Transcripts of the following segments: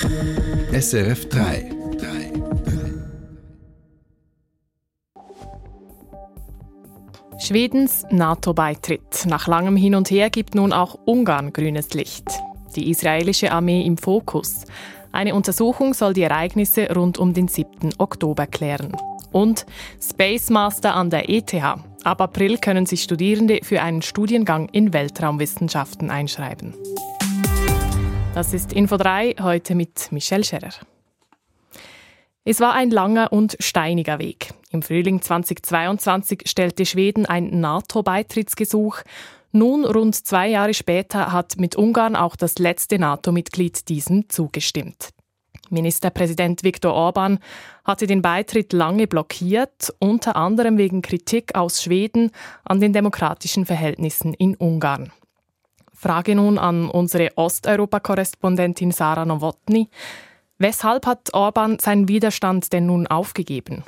SRF 3. Schwedens NATO-Beitritt. Nach langem Hin und Her gibt nun auch Ungarn grünes Licht. Die israelische Armee im Fokus. Eine Untersuchung soll die Ereignisse rund um den 7. Oktober klären. Und Space Master an der ETH. Ab April können sich Studierende für einen Studiengang in Weltraumwissenschaften einschreiben. Das ist Info 3, heute mit Michelle Scherer. Es war ein langer und steiniger Weg. Im Frühling 2022 stellte Schweden ein NATO-Beitrittsgesuch. Nun, rund zwei Jahre später, hat mit Ungarn auch das letzte NATO-Mitglied diesem zugestimmt. Ministerpräsident Viktor Orban hatte den Beitritt lange blockiert, unter anderem wegen Kritik aus Schweden an den demokratischen Verhältnissen in Ungarn. Frage nun an unsere Osteuropa-Korrespondentin Sarah Nowotny. Weshalb hat Orban seinen Widerstand denn nun aufgegeben?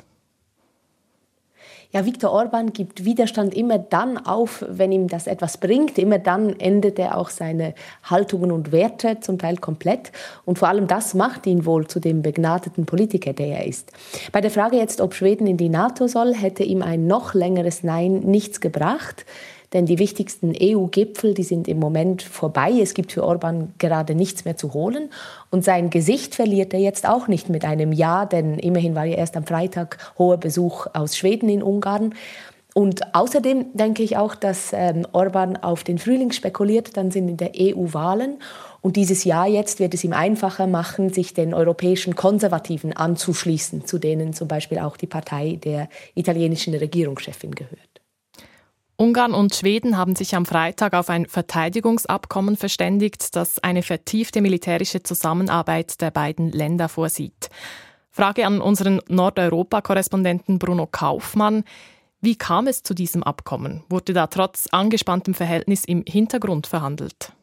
Ja, Viktor Orban gibt Widerstand immer dann auf, wenn ihm das etwas bringt. Immer dann endet er auch seine Haltungen und Werte zum Teil komplett. Und vor allem das macht ihn wohl zu dem begnadeten Politiker, der er ist. Bei der Frage jetzt, ob Schweden in die NATO soll, hätte ihm ein noch längeres Nein nichts gebracht denn die wichtigsten EU-Gipfel, die sind im Moment vorbei. Es gibt für Orban gerade nichts mehr zu holen. Und sein Gesicht verliert er jetzt auch nicht mit einem Ja, denn immerhin war ja erst am Freitag hoher Besuch aus Schweden in Ungarn. Und außerdem denke ich auch, dass ähm, Orban auf den Frühling spekuliert, dann sind in der EU Wahlen. Und dieses Jahr jetzt wird es ihm einfacher machen, sich den europäischen Konservativen anzuschließen, zu denen zum Beispiel auch die Partei der italienischen Regierungschefin gehört. Ungarn und Schweden haben sich am Freitag auf ein Verteidigungsabkommen verständigt, das eine vertiefte militärische Zusammenarbeit der beiden Länder vorsieht. Frage an unseren Nordeuropa-Korrespondenten Bruno Kaufmann. Wie kam es zu diesem Abkommen? Wurde da trotz angespanntem Verhältnis im Hintergrund verhandelt?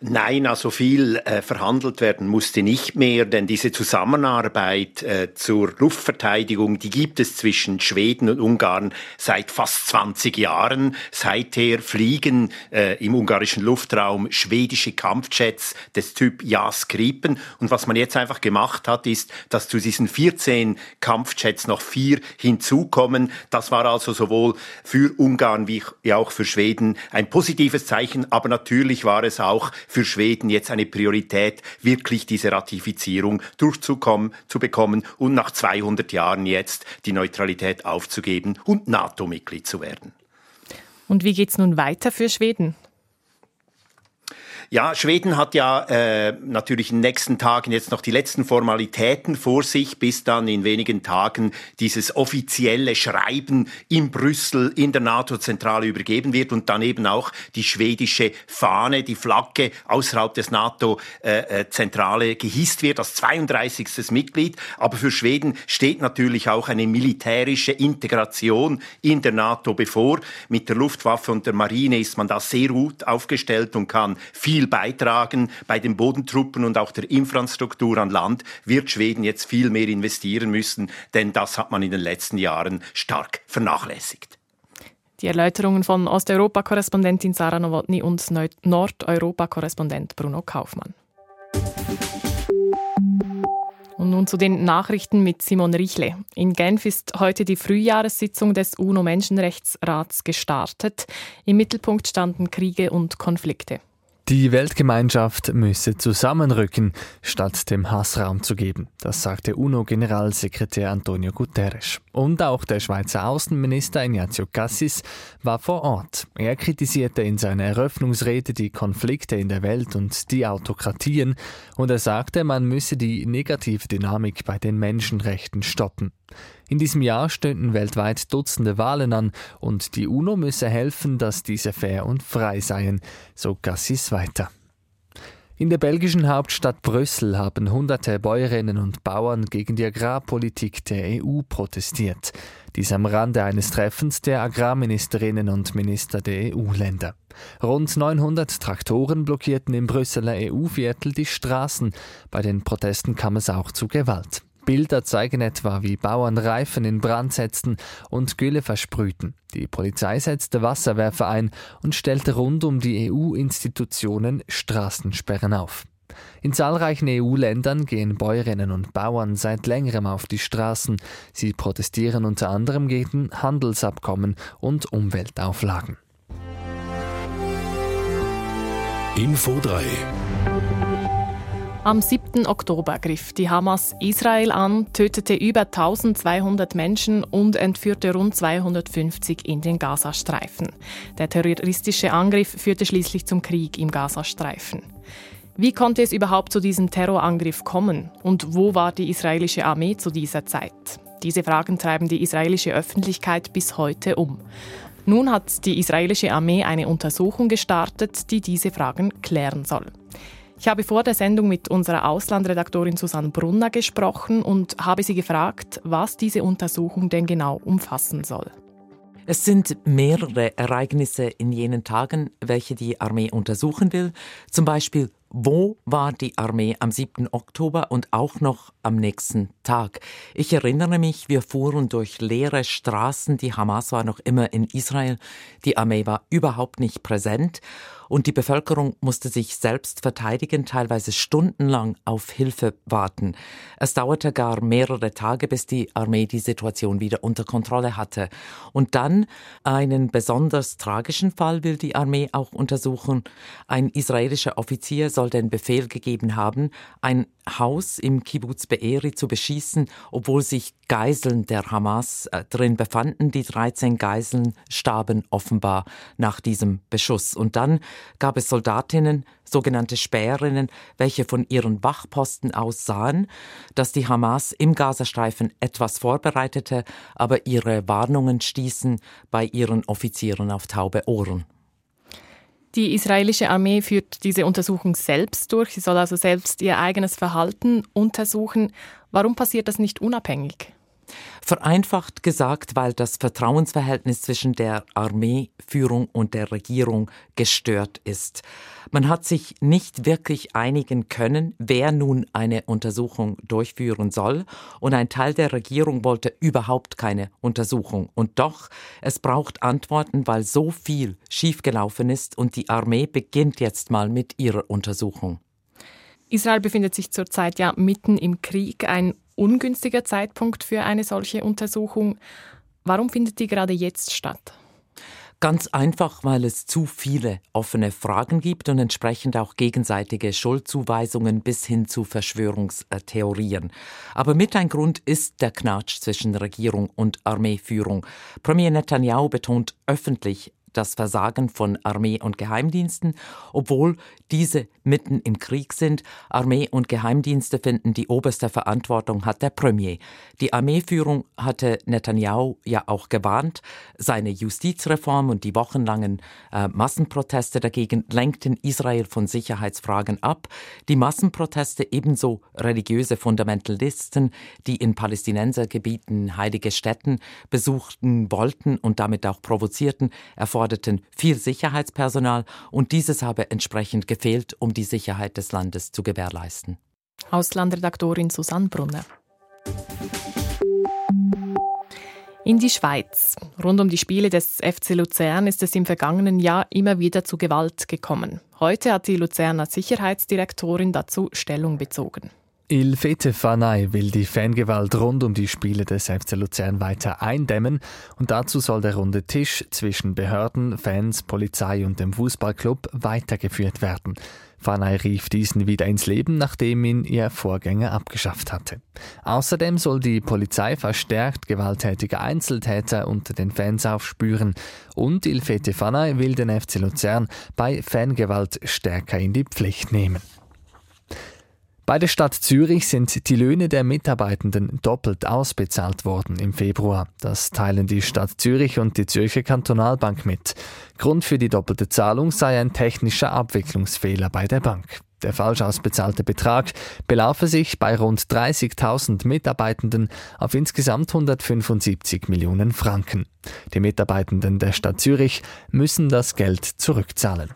Nein, also viel äh, verhandelt werden musste nicht mehr, denn diese Zusammenarbeit äh, zur Luftverteidigung, die gibt es zwischen Schweden und Ungarn seit fast 20 Jahren. Seither fliegen äh, im ungarischen Luftraum schwedische Kampfjets des Typ JAS Gripen. Und was man jetzt einfach gemacht hat, ist, dass zu diesen 14 Kampfjets noch vier hinzukommen. Das war also sowohl für Ungarn wie auch für Schweden ein positives Zeichen, aber natürlich war es auch für Schweden jetzt eine Priorität, wirklich diese Ratifizierung durchzukommen, zu bekommen und nach 200 Jahren jetzt die Neutralität aufzugeben und NATO-Mitglied zu werden. Und wie geht es nun weiter für Schweden? Ja, Schweden hat ja äh, natürlich in den nächsten Tagen jetzt noch die letzten Formalitäten vor sich, bis dann in wenigen Tagen dieses offizielle Schreiben in Brüssel in der NATO-Zentrale übergeben wird und dann eben auch die schwedische Fahne, die Flagge außerhalb des NATO-Zentrale äh, gehisst wird als 32. Mitglied. Aber für Schweden steht natürlich auch eine militärische Integration in der NATO bevor. Mit der Luftwaffe und der Marine ist man da sehr gut aufgestellt und kann viel viel beitragen. Bei den Bodentruppen und auch der Infrastruktur an Land wird Schweden jetzt viel mehr investieren müssen, denn das hat man in den letzten Jahren stark vernachlässigt. Die Erläuterungen von Osteuropa-Korrespondentin Sarah Nowotny und Nordeuropa-Korrespondent Bruno Kaufmann. Und nun zu den Nachrichten mit Simon Richle. In Genf ist heute die Frühjahressitzung des UNO-Menschenrechtsrats gestartet. Im Mittelpunkt standen Kriege und Konflikte. Die Weltgemeinschaft müsse zusammenrücken, statt dem Hassraum zu geben. Das sagte UNO-Generalsekretär Antonio Guterres. Und auch der Schweizer Außenminister Ignazio Cassis war vor Ort. Er kritisierte in seiner Eröffnungsrede die Konflikte in der Welt und die Autokratien und er sagte, man müsse die negative Dynamik bei den Menschenrechten stoppen. In diesem Jahr stünden weltweit Dutzende Wahlen an und die UNO müsse helfen, dass diese fair und frei seien, so Gassis weiter. In der belgischen Hauptstadt Brüssel haben hunderte Bäuerinnen und Bauern gegen die Agrarpolitik der EU protestiert. Dies am Rande eines Treffens der Agrarministerinnen und Minister der EU-Länder. Rund 900 Traktoren blockierten im Brüsseler EU-Viertel die Straßen. Bei den Protesten kam es auch zu Gewalt. Bilder zeigen etwa, wie Bauern Reifen in Brand setzten und Gülle versprühten. Die Polizei setzte Wasserwerfer ein und stellte rund um die EU-Institutionen Straßensperren auf. In zahlreichen EU-Ländern gehen Bäuerinnen und Bauern seit längerem auf die Straßen. Sie protestieren unter anderem gegen Handelsabkommen und Umweltauflagen. Info 3 am 7. Oktober griff die Hamas Israel an, tötete über 1200 Menschen und entführte rund 250 in den Gazastreifen. Der terroristische Angriff führte schließlich zum Krieg im Gazastreifen. Wie konnte es überhaupt zu diesem Terrorangriff kommen? Und wo war die israelische Armee zu dieser Zeit? Diese Fragen treiben die israelische Öffentlichkeit bis heute um. Nun hat die israelische Armee eine Untersuchung gestartet, die diese Fragen klären soll. Ich habe vor der Sendung mit unserer Auslandredaktorin Susanne Brunner gesprochen und habe sie gefragt, was diese Untersuchung denn genau umfassen soll. Es sind mehrere Ereignisse in jenen Tagen, welche die Armee untersuchen will. Zum Beispiel, wo war die Armee am 7. Oktober und auch noch am nächsten Tag? Ich erinnere mich, wir fuhren durch leere Straßen, die Hamas war noch immer in Israel, die Armee war überhaupt nicht präsent und die Bevölkerung musste sich selbst verteidigen, teilweise stundenlang auf Hilfe warten. Es dauerte gar mehrere Tage, bis die Armee die Situation wieder unter Kontrolle hatte. Und dann einen besonders tragischen Fall will die Armee auch untersuchen. Ein israelischer Offizier soll den Befehl gegeben haben, ein Haus im Kibbutz Be'eri zu beschießen, obwohl sich Geiseln der Hamas äh, drin befanden. Die 13 Geiseln starben offenbar nach diesem Beschuss. Und dann gab es Soldatinnen, sogenannte Späherinnen, welche von ihren Wachposten aus sahen, dass die Hamas im Gazastreifen etwas vorbereitete, aber ihre Warnungen stießen bei ihren Offizieren auf taube Ohren. Die israelische Armee führt diese Untersuchung selbst durch. Sie soll also selbst ihr eigenes Verhalten untersuchen. Warum passiert das nicht unabhängig? Vereinfacht gesagt, weil das Vertrauensverhältnis zwischen der Armeeführung und der Regierung gestört ist. Man hat sich nicht wirklich einigen können, wer nun eine Untersuchung durchführen soll, und ein Teil der Regierung wollte überhaupt keine Untersuchung. Und doch, es braucht Antworten, weil so viel schiefgelaufen ist, und die Armee beginnt jetzt mal mit ihrer Untersuchung. Israel befindet sich zurzeit ja mitten im Krieg. Ein ungünstiger Zeitpunkt für eine solche Untersuchung. Warum findet die gerade jetzt statt? Ganz einfach, weil es zu viele offene Fragen gibt und entsprechend auch gegenseitige Schuldzuweisungen bis hin zu Verschwörungstheorien. Aber mit ein Grund ist der Knatsch zwischen Regierung und Armeeführung. Premier Netanyahu betont öffentlich, das Versagen von Armee und Geheimdiensten, obwohl diese mitten im Krieg sind. Armee und Geheimdienste finden, die oberste Verantwortung hat der Premier. Die Armeeführung hatte Netanyahu ja auch gewarnt. Seine Justizreform und die wochenlangen äh, Massenproteste dagegen lenkten Israel von Sicherheitsfragen ab. Die Massenproteste ebenso religiöse Fundamentalisten, die in Palästinensergebieten heilige Städten besuchten wollten und damit auch provozierten, erforderten forderten viel Sicherheitspersonal und dieses habe entsprechend gefehlt, um die Sicherheit des Landes zu gewährleisten. Auslandredaktorin Susanne Brunner. In die Schweiz. Rund um die Spiele des FC Luzern ist es im vergangenen Jahr immer wieder zu Gewalt gekommen. Heute hat die Luzerner Sicherheitsdirektorin dazu Stellung bezogen. Il Fete Fanai will die Fangewalt rund um die Spiele des FC Luzern weiter eindämmen und dazu soll der runde Tisch zwischen Behörden, Fans, Polizei und dem Fußballclub weitergeführt werden. Fanai rief diesen wieder ins Leben, nachdem ihn ihr Vorgänger abgeschafft hatte. Außerdem soll die Polizei verstärkt gewalttätige Einzeltäter unter den Fans aufspüren und Il Fete Fanai will den FC Luzern bei Fangewalt stärker in die Pflicht nehmen. Bei der Stadt Zürich sind die Löhne der Mitarbeitenden doppelt ausbezahlt worden im Februar. Das teilen die Stadt Zürich und die Zürcher Kantonalbank mit. Grund für die doppelte Zahlung sei ein technischer Abwicklungsfehler bei der Bank. Der falsch ausbezahlte Betrag belaufe sich bei rund 30.000 Mitarbeitenden auf insgesamt 175 Millionen Franken. Die Mitarbeitenden der Stadt Zürich müssen das Geld zurückzahlen.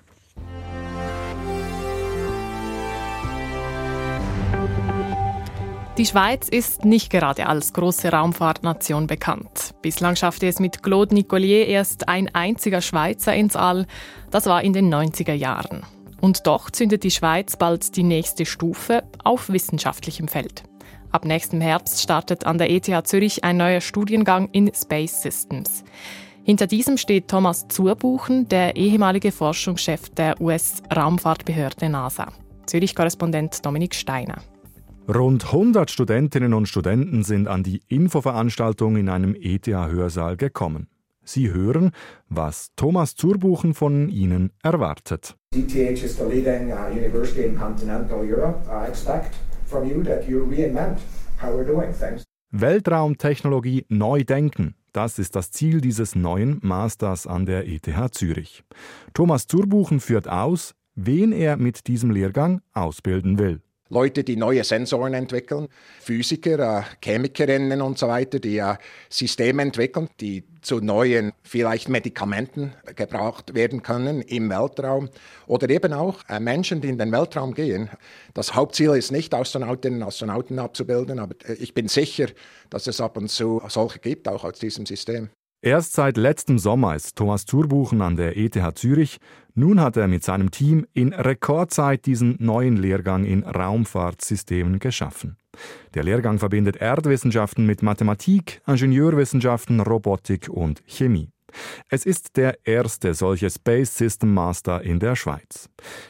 Die Schweiz ist nicht gerade als große Raumfahrtnation bekannt. Bislang schaffte es mit Claude Nicollier erst ein einziger Schweizer ins All. Das war in den 90er Jahren. Und doch zündet die Schweiz bald die nächste Stufe auf wissenschaftlichem Feld. Ab nächstem Herbst startet an der ETH Zürich ein neuer Studiengang in Space Systems. Hinter diesem steht Thomas Zurbuchen, der ehemalige Forschungschef der US-Raumfahrtbehörde NASA. Zürich-Korrespondent Dominik Steiner. Rund 100 Studentinnen und Studenten sind an die Infoveranstaltung in einem ETH-Hörsaal gekommen. Sie hören, was Thomas Zurbuchen von ihnen erwartet. ETH is the leading uh, university in continental Europe. I expect from you that you reinvent how we're doing things. Weltraumtechnologie neu denken. Das ist das Ziel dieses neuen Masters an der ETH Zürich. Thomas Zurbuchen führt aus, wen er mit diesem Lehrgang ausbilden will. Leute, die neue Sensoren entwickeln, Physiker, äh, Chemikerinnen und so weiter, die äh, Systeme entwickeln, die zu neuen, vielleicht Medikamenten gebraucht werden können im Weltraum. Oder eben auch äh, Menschen, die in den Weltraum gehen. Das Hauptziel ist nicht, Astronautinnen und Astronauten abzubilden, aber äh, ich bin sicher, dass es ab und zu solche gibt, auch aus diesem System. Erst seit letztem Sommer ist Thomas Zurbuchen an der ETH Zürich. Nun hat er mit seinem Team in Rekordzeit diesen neuen Lehrgang in Raumfahrtsystemen geschaffen. Der Lehrgang verbindet Erdwissenschaften mit Mathematik, Ingenieurwissenschaften, Robotik und Chemie. Es ist der erste solche Space System Master in der Schweiz.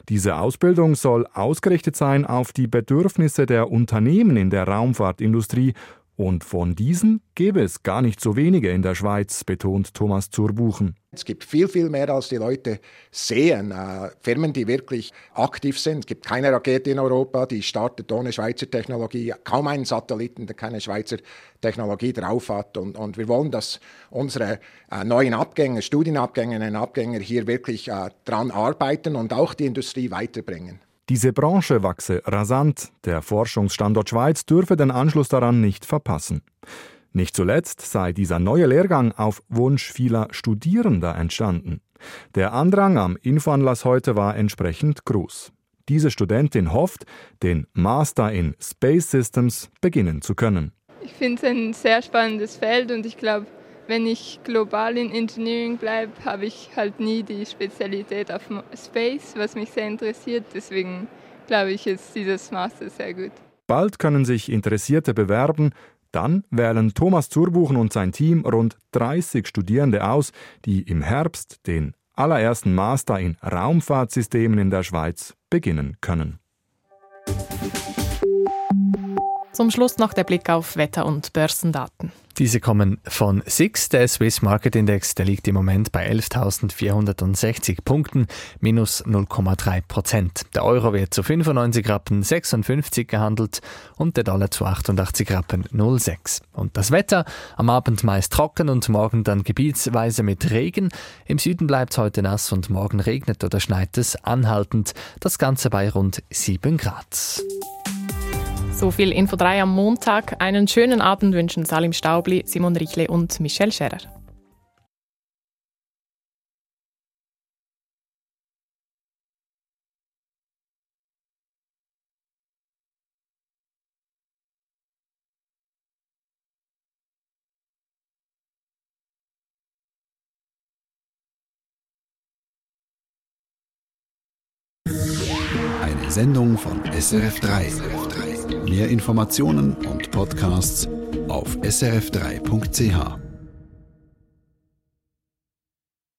Diese Ausbildung soll ausgerichtet sein auf die Bedürfnisse der Unternehmen in der Raumfahrtindustrie und von diesen gäbe es gar nicht so wenige in der Schweiz, betont Thomas Zurbuchen. Es gibt viel, viel mehr, als die Leute sehen. Äh, Firmen, die wirklich aktiv sind. Es gibt keine Rakete in Europa, die startet ohne Schweizer Technologie. Kaum einen Satelliten, der keine Schweizer Technologie drauf hat. Und, und wir wollen, dass unsere äh, neuen Abgänger, Studienabgängerinnen und Abgänger hier wirklich äh, dran arbeiten und auch die Industrie weiterbringen. Diese Branche wachse rasant, der Forschungsstandort Schweiz dürfe den Anschluss daran nicht verpassen. Nicht zuletzt sei dieser neue Lehrgang auf Wunsch vieler Studierender entstanden. Der Andrang am Infoanlass heute war entsprechend groß. Diese Studentin hofft, den Master in Space Systems beginnen zu können. Ich finde es ein sehr spannendes Feld und ich glaube, wenn ich global in Engineering bleibe, habe ich halt nie die Spezialität auf Space, was mich sehr interessiert. Deswegen glaube ich, ist dieses Master sehr gut. Bald können sich Interessierte bewerben. Dann wählen Thomas Zurbuchen und sein Team rund 30 Studierende aus, die im Herbst den allerersten Master in Raumfahrtsystemen in der Schweiz beginnen können. Zum Schluss noch der Blick auf Wetter- und Börsendaten. Diese kommen von SIX. Der Swiss Market Index, der liegt im Moment bei 11.460 Punkten, minus 0,3 Prozent. Der Euro wird zu 95 Rappen 56 gehandelt und der Dollar zu 88 Rappen 06. Und das Wetter, am Abend meist trocken und morgen dann gebietsweise mit Regen. Im Süden bleibt es heute nass und morgen regnet oder schneit es anhaltend. Das Ganze bei rund 7 Grad. So viel Info 3 am Montag. Einen schönen Abend wünschen Salim Staubli, Simon Richle und Michelle Scherer. Eine Sendung von SRF3. Mehr Informationen und Podcasts auf srf3.ch.